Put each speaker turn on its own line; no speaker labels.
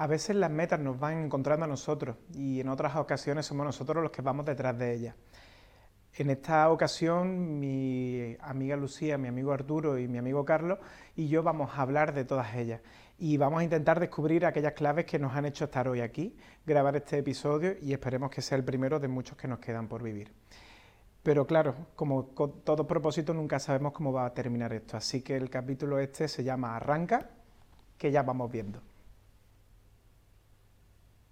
A veces las metas nos van encontrando a nosotros y en otras ocasiones somos nosotros los que vamos detrás de ellas. En esta ocasión mi amiga Lucía, mi amigo Arturo y mi amigo Carlos y yo vamos a hablar de todas ellas y vamos a intentar descubrir aquellas claves que nos han hecho estar hoy aquí, grabar este episodio y esperemos que sea el primero de muchos que nos quedan por vivir. Pero claro, como con todo propósito nunca sabemos cómo va a terminar esto, así que el capítulo este se llama Arranca, que ya vamos viendo.